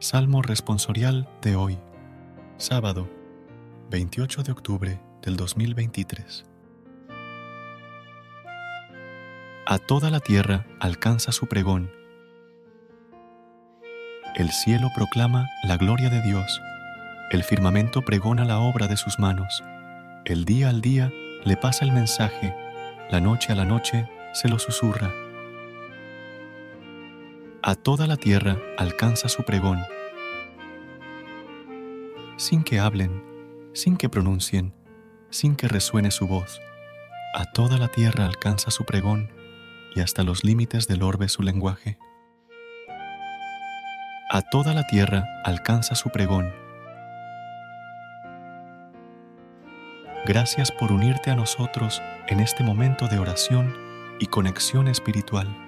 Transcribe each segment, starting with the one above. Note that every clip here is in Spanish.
Salmo responsorial de hoy, sábado 28 de octubre del 2023. A toda la tierra alcanza su pregón. El cielo proclama la gloria de Dios, el firmamento pregona la obra de sus manos, el día al día le pasa el mensaje, la noche a la noche se lo susurra a toda la tierra alcanza su pregón. Sin que hablen, sin que pronuncien, sin que resuene su voz, a toda la tierra alcanza su pregón y hasta los límites del orbe su lenguaje. A toda la tierra alcanza su pregón. Gracias por unirte a nosotros en este momento de oración y conexión espiritual.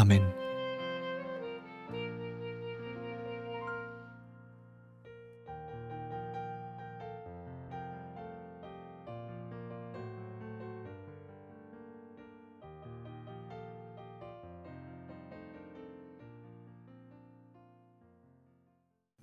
Amen.